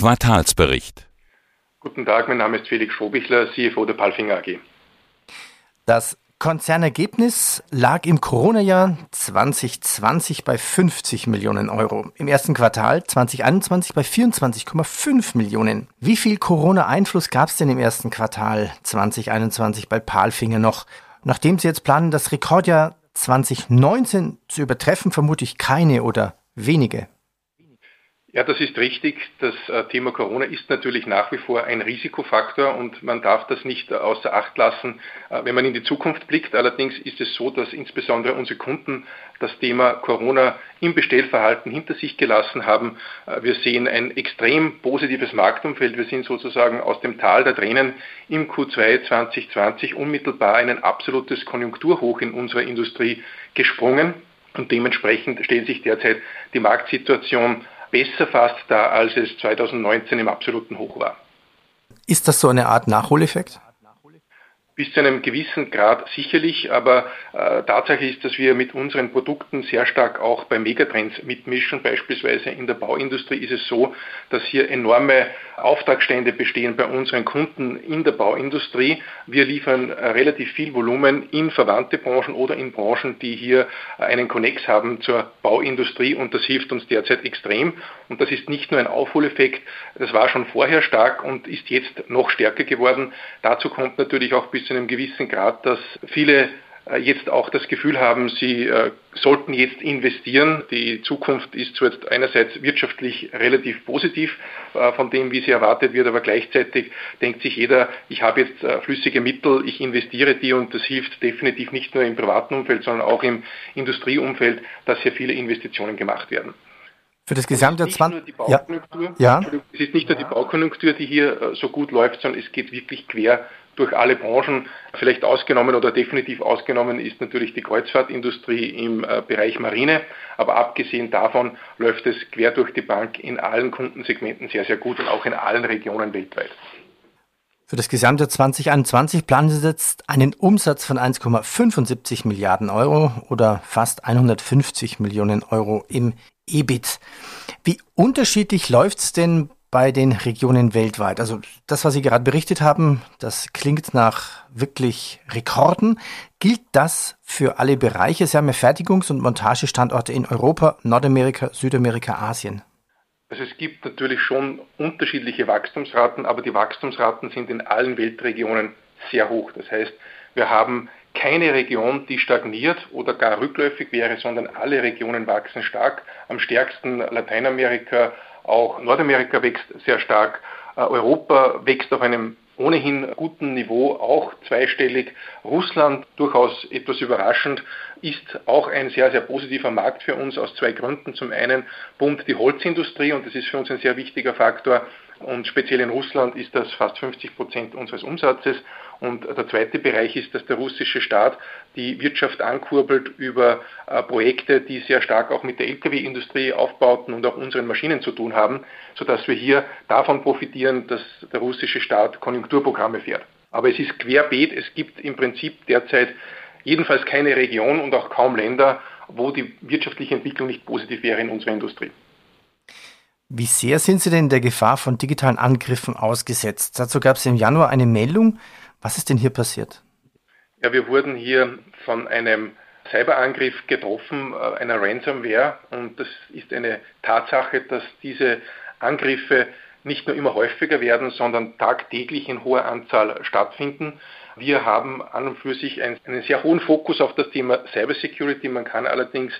Quartalsbericht. Guten Tag, mein Name ist Felix Schobichler, CFO der Palfinger AG. Das Konzernergebnis lag im Corona-Jahr 2020 bei 50 Millionen Euro. Im ersten Quartal 2021 bei 24,5 Millionen. Wie viel Corona-Einfluss gab es denn im ersten Quartal 2021 bei Palfinger noch? Nachdem Sie jetzt planen, das Rekordjahr 2019 zu übertreffen, vermute ich keine oder wenige. Ja, das ist richtig. Das äh, Thema Corona ist natürlich nach wie vor ein Risikofaktor und man darf das nicht außer Acht lassen, äh, wenn man in die Zukunft blickt. Allerdings ist es so, dass insbesondere unsere Kunden das Thema Corona im Bestellverhalten hinter sich gelassen haben. Äh, wir sehen ein extrem positives Marktumfeld. Wir sind sozusagen aus dem Tal der Tränen im Q2 2020 unmittelbar ein absolutes Konjunkturhoch in unserer Industrie gesprungen. Und dementsprechend stellt sich derzeit die Marktsituation besser fast dar, als es 2019 im absoluten Hoch war. Ist das so eine Art Nachholeffekt? Bis zu einem gewissen Grad sicherlich, aber äh, Tatsache ist, dass wir mit unseren Produkten sehr stark auch bei Megatrends mitmischen. Beispielsweise in der Bauindustrie ist es so, dass hier enorme Auftragsstände bestehen bei unseren Kunden in der Bauindustrie. Wir liefern äh, relativ viel Volumen in verwandte Branchen oder in Branchen, die hier äh, einen Konnex haben zur Bauindustrie und das hilft uns derzeit extrem. Und das ist nicht nur ein Aufholeffekt, das war schon vorher stark und ist jetzt noch stärker geworden. Dazu kommt natürlich auch bis zu einem gewissen Grad, dass viele äh, jetzt auch das Gefühl haben, sie äh, sollten jetzt investieren. Die Zukunft ist zwar jetzt einerseits wirtschaftlich relativ positiv äh, von dem, wie sie erwartet wird, aber gleichzeitig denkt sich jeder, ich habe jetzt flüssige Mittel, ich investiere die und das hilft definitiv nicht nur im privaten Umfeld, sondern auch im Industrieumfeld, dass hier viele Investitionen gemacht werden. Für das gesamte 20. Ja. ja. Es ist nicht nur die Baukonjunktur, die hier so gut läuft, sondern es geht wirklich quer durch alle Branchen. Vielleicht ausgenommen oder definitiv ausgenommen ist natürlich die Kreuzfahrtindustrie im äh, Bereich Marine. Aber abgesehen davon läuft es quer durch die Bank in allen Kundensegmenten sehr, sehr gut und auch in allen Regionen weltweit. Für das gesamte 2021 planen Sie jetzt einen Umsatz von 1,75 Milliarden Euro oder fast 150 Millionen Euro im EBIT. Wie unterschiedlich läuft es denn bei den Regionen weltweit. Also das, was Sie gerade berichtet haben, das klingt nach wirklich Rekorden. Gilt das für alle Bereiche? Sie haben ja Fertigungs- und Montagestandorte in Europa, Nordamerika, Südamerika, Asien. Also es gibt natürlich schon unterschiedliche Wachstumsraten, aber die Wachstumsraten sind in allen Weltregionen sehr hoch. Das heißt, wir haben keine Region, die stagniert oder gar rückläufig wäre, sondern alle Regionen wachsen stark. Am stärksten Lateinamerika, auch Nordamerika wächst sehr stark. Äh, Europa wächst auf einem ohnehin guten Niveau, auch zweistellig. Russland, durchaus etwas überraschend, ist auch ein sehr, sehr positiver Markt für uns aus zwei Gründen. Zum einen boomt die Holzindustrie und das ist für uns ein sehr wichtiger Faktor. Und speziell in Russland ist das fast 50 Prozent unseres Umsatzes. Und der zweite Bereich ist, dass der russische Staat die Wirtschaft ankurbelt über äh, Projekte, die sehr stark auch mit der Lkw-Industrie aufbauten und auch unseren Maschinen zu tun haben, sodass wir hier davon profitieren, dass der russische Staat Konjunkturprogramme fährt. Aber es ist querbeet. Es gibt im Prinzip derzeit jedenfalls keine Region und auch kaum Länder, wo die wirtschaftliche Entwicklung nicht positiv wäre in unserer Industrie. Wie sehr sind Sie denn der Gefahr von digitalen Angriffen ausgesetzt? Dazu gab es im Januar eine Meldung, was ist denn hier passiert? Ja, wir wurden hier von einem Cyberangriff getroffen, äh, einer Ransomware. Und das ist eine Tatsache, dass diese Angriffe nicht nur immer häufiger werden, sondern tagtäglich in hoher Anzahl stattfinden. Wir haben an und für sich einen, einen sehr hohen Fokus auf das Thema Cybersecurity. Man kann allerdings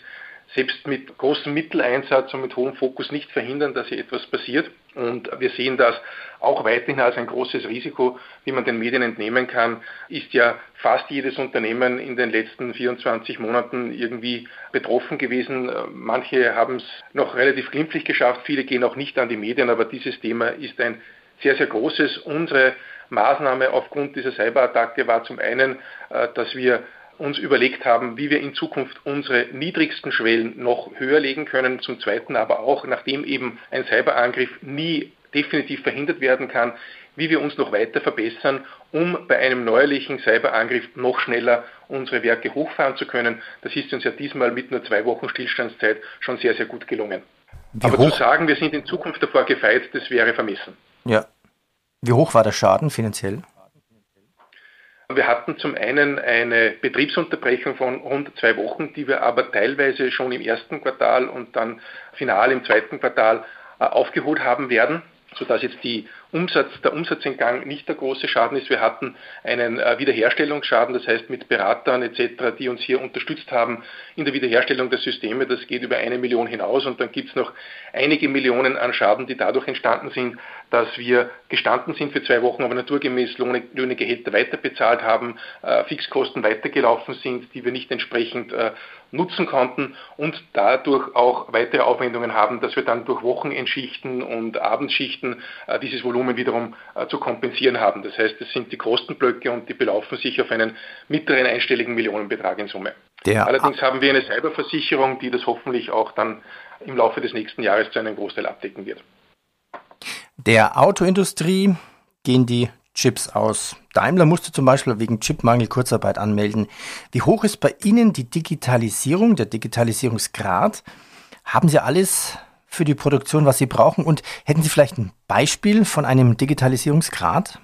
selbst mit großem Mitteleinsatz und mit hohem Fokus nicht verhindern, dass hier etwas passiert. Und wir sehen das auch weiterhin als ein großes Risiko, wie man den Medien entnehmen kann, ist ja fast jedes Unternehmen in den letzten 24 Monaten irgendwie betroffen gewesen. Manche haben es noch relativ glimpflich geschafft, viele gehen auch nicht an die Medien, aber dieses Thema ist ein sehr, sehr großes. Unsere Maßnahme aufgrund dieser Cyberattacke war zum einen, äh, dass wir uns überlegt haben, wie wir in Zukunft unsere niedrigsten Schwellen noch höher legen können. Zum Zweiten aber auch, nachdem eben ein Cyberangriff nie definitiv verhindert werden kann, wie wir uns noch weiter verbessern, um bei einem neuerlichen Cyberangriff noch schneller unsere Werke hochfahren zu können. Das ist uns ja diesmal mit nur zwei Wochen Stillstandszeit schon sehr, sehr gut gelungen. Wie Aber hoch? zu sagen, wir sind in Zukunft davor gefeit, das wäre vermessen. Ja. Wie hoch war der Schaden finanziell? Wir hatten zum einen eine Betriebsunterbrechung von rund zwei Wochen, die wir aber teilweise schon im ersten Quartal und dann final im zweiten Quartal äh, aufgeholt haben werden sodass jetzt die Umsatz, der Umsatzentgang nicht der große Schaden ist. Wir hatten einen äh, Wiederherstellungsschaden, das heißt mit Beratern etc., die uns hier unterstützt haben in der Wiederherstellung der Systeme. Das geht über eine Million hinaus und dann gibt es noch einige Millionen an Schaden, die dadurch entstanden sind, dass wir gestanden sind für zwei Wochen, aber naturgemäß Löhne, Löhne Gehälter weiterbezahlt haben, äh, Fixkosten weitergelaufen sind, die wir nicht entsprechend äh, nutzen konnten und dadurch auch weitere Aufwendungen haben, dass wir dann durch Wochenendschichten und Abendschichten äh, dieses Volumen wiederum äh, zu kompensieren haben. Das heißt, es sind die Kostenblöcke und die belaufen sich auf einen mittleren einstelligen Millionenbetrag in Summe. Der Allerdings haben wir eine Cyberversicherung, die das hoffentlich auch dann im Laufe des nächsten Jahres zu einem Großteil abdecken wird. Der Autoindustrie gehen die Chips aus. Daimler musste zum Beispiel wegen Chipmangel Kurzarbeit anmelden. Wie hoch ist bei Ihnen die Digitalisierung, der Digitalisierungsgrad? Haben Sie alles für die Produktion, was Sie brauchen? Und hätten Sie vielleicht ein Beispiel von einem Digitalisierungsgrad?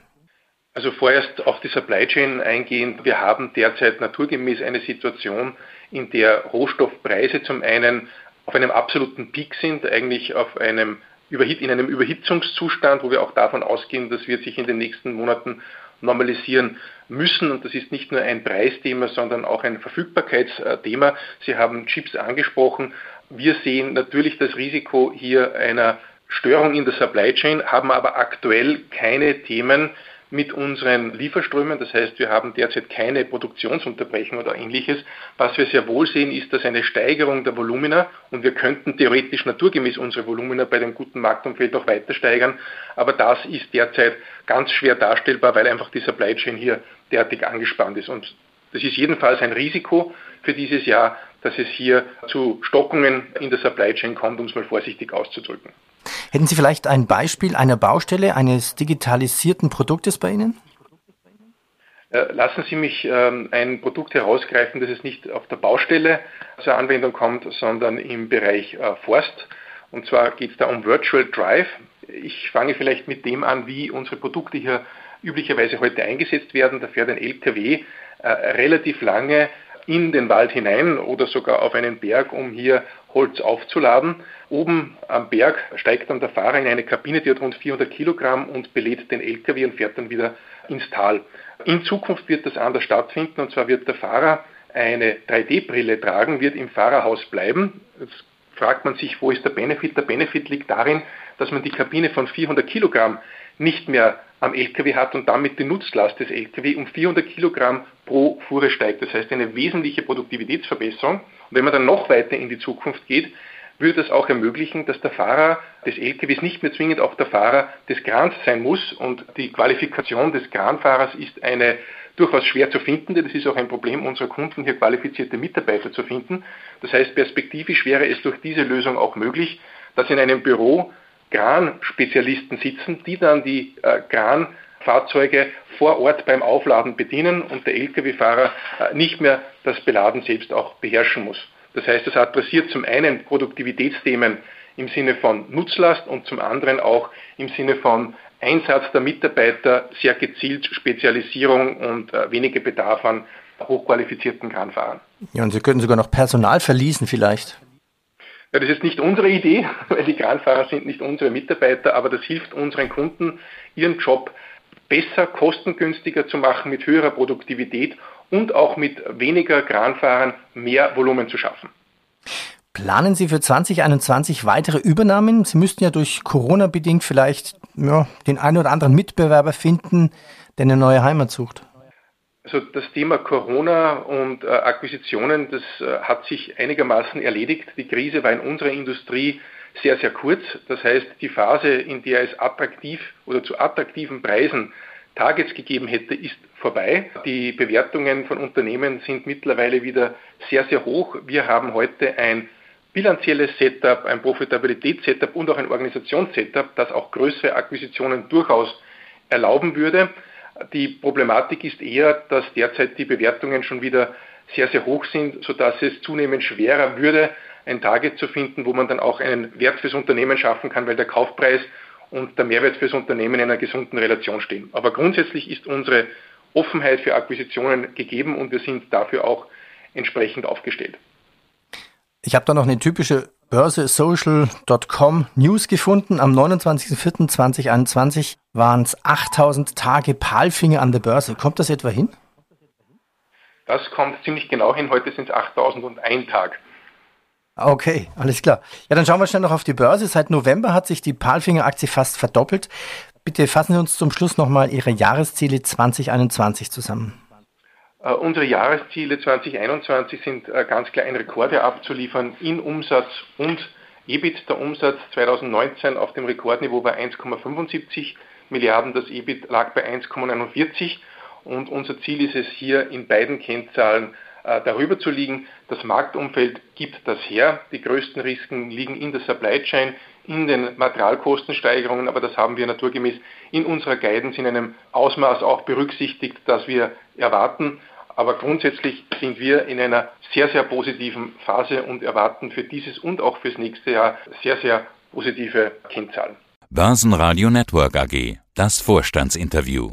Also vorerst auf die Supply Chain eingehend. Wir haben derzeit naturgemäß eine Situation, in der Rohstoffpreise zum einen auf einem absoluten Peak sind, eigentlich auf einem in einem Überhitzungszustand, wo wir auch davon ausgehen, das wird sich in den nächsten Monaten normalisieren müssen. Und das ist nicht nur ein Preisthema, sondern auch ein Verfügbarkeitsthema. Sie haben Chips angesprochen. Wir sehen natürlich das Risiko hier einer Störung in der Supply Chain, haben aber aktuell keine Themen, mit unseren Lieferströmen. Das heißt, wir haben derzeit keine Produktionsunterbrechung oder ähnliches. Was wir sehr wohl sehen, ist, dass eine Steigerung der Volumina und wir könnten theoretisch naturgemäß unsere Volumina bei dem guten Marktumfeld auch weiter steigern. Aber das ist derzeit ganz schwer darstellbar, weil einfach die Supply Chain hier derartig angespannt ist. Und das ist jedenfalls ein Risiko für dieses Jahr, dass es hier zu Stockungen in der Supply Chain kommt, um es mal vorsichtig auszudrücken. Hätten Sie vielleicht ein Beispiel einer Baustelle eines digitalisierten Produktes bei Ihnen? Äh, lassen Sie mich ähm, ein Produkt herausgreifen, das es nicht auf der Baustelle zur Anwendung kommt, sondern im Bereich äh, Forst. Und zwar geht es da um Virtual Drive. Ich fange vielleicht mit dem an, wie unsere Produkte hier üblicherweise heute eingesetzt werden. Da fährt ein LKW äh, relativ lange in den Wald hinein oder sogar auf einen Berg, um hier Holz aufzuladen. Oben am Berg steigt dann der Fahrer in eine Kabine, die hat rund 400 Kilogramm und belädt den LKW und fährt dann wieder ins Tal. In Zukunft wird das anders stattfinden und zwar wird der Fahrer eine 3D-Brille tragen, wird im Fahrerhaus bleiben. Jetzt fragt man sich, wo ist der Benefit? Der Benefit liegt darin, dass man die Kabine von 400 Kilogramm nicht mehr am LKW hat und damit die Nutzlast des LKW um 400 Kilogramm pro Fuhre steigt. Das heißt eine wesentliche Produktivitätsverbesserung. Und wenn man dann noch weiter in die Zukunft geht, würde das auch ermöglichen, dass der Fahrer des LKWs nicht mehr zwingend auch der Fahrer des Krans sein muss. Und die Qualifikation des Kranfahrers ist eine durchaus schwer zu findende. Das ist auch ein Problem unserer Kunden, hier qualifizierte Mitarbeiter zu finden. Das heißt, perspektivisch wäre es durch diese Lösung auch möglich, dass in einem Büro Kran-Spezialisten sitzen, die dann die äh, Kranfahrzeuge vor Ort beim Aufladen bedienen und der Lkw-Fahrer äh, nicht mehr das Beladen selbst auch beherrschen muss. Das heißt, es adressiert zum einen Produktivitätsthemen im Sinne von Nutzlast und zum anderen auch im Sinne von Einsatz der Mitarbeiter, sehr gezielt Spezialisierung und äh, weniger Bedarf an hochqualifizierten Kranfahrern. Ja, und Sie könnten sogar noch Personal verließen vielleicht. Ja, das ist nicht unsere Idee, weil die Kranfahrer sind nicht unsere Mitarbeiter, aber das hilft unseren Kunden, ihren Job besser, kostengünstiger zu machen, mit höherer Produktivität und auch mit weniger Kranfahrern mehr Volumen zu schaffen. Planen Sie für 2021 weitere Übernahmen? Sie müssten ja durch Corona bedingt vielleicht ja, den einen oder anderen Mitbewerber finden, der eine neue Heimat sucht. Also das Thema Corona und äh, Akquisitionen, das äh, hat sich einigermaßen erledigt. Die Krise war in unserer Industrie sehr, sehr kurz. Das heißt, die Phase, in der es attraktiv oder zu attraktiven Preisen Targets gegeben hätte, ist vorbei. Die Bewertungen von Unternehmen sind mittlerweile wieder sehr, sehr hoch. Wir haben heute ein bilanzielles Setup, ein Profitabilitätssetup und auch ein Organisationssetup, das auch größere Akquisitionen durchaus erlauben würde. Die Problematik ist eher, dass derzeit die Bewertungen schon wieder sehr, sehr hoch sind, sodass es zunehmend schwerer würde, ein Target zu finden, wo man dann auch einen Wert fürs Unternehmen schaffen kann, weil der Kaufpreis und der Mehrwert fürs Unternehmen in einer gesunden Relation stehen. Aber grundsätzlich ist unsere Offenheit für Akquisitionen gegeben und wir sind dafür auch entsprechend aufgestellt. Ich habe da noch eine typische Börse Social.com News gefunden. Am 29.04.2021 waren es 8000 Tage Palfinger an der Börse. Kommt das etwa hin? Das kommt ziemlich genau hin. Heute sind es 8001 Tag. Okay, alles klar. Ja, dann schauen wir schnell noch auf die Börse. Seit November hat sich die Palfinger-Aktie fast verdoppelt. Bitte fassen Sie uns zum Schluss nochmal Ihre Jahresziele 2021 zusammen. Uh, unsere Jahresziele 2021 sind uh, ganz klar ein Rekorde abzuliefern in Umsatz und EBIT. Der Umsatz 2019 auf dem Rekordniveau war 1,75 Milliarden, das EBIT lag bei 1,49 und unser Ziel ist es hier in beiden Kennzahlen uh, darüber zu liegen. Das Marktumfeld gibt das her. Die größten Risiken liegen in der Supply Chain, in den Materialkostensteigerungen, aber das haben wir naturgemäß in unserer Guidance in einem Ausmaß auch berücksichtigt, das wir erwarten. Aber grundsätzlich sind wir in einer sehr, sehr positiven Phase und erwarten für dieses und auch fürs nächste Jahr sehr, sehr positive Kennzahlen. Börsenradio Network AG, das Vorstandsinterview.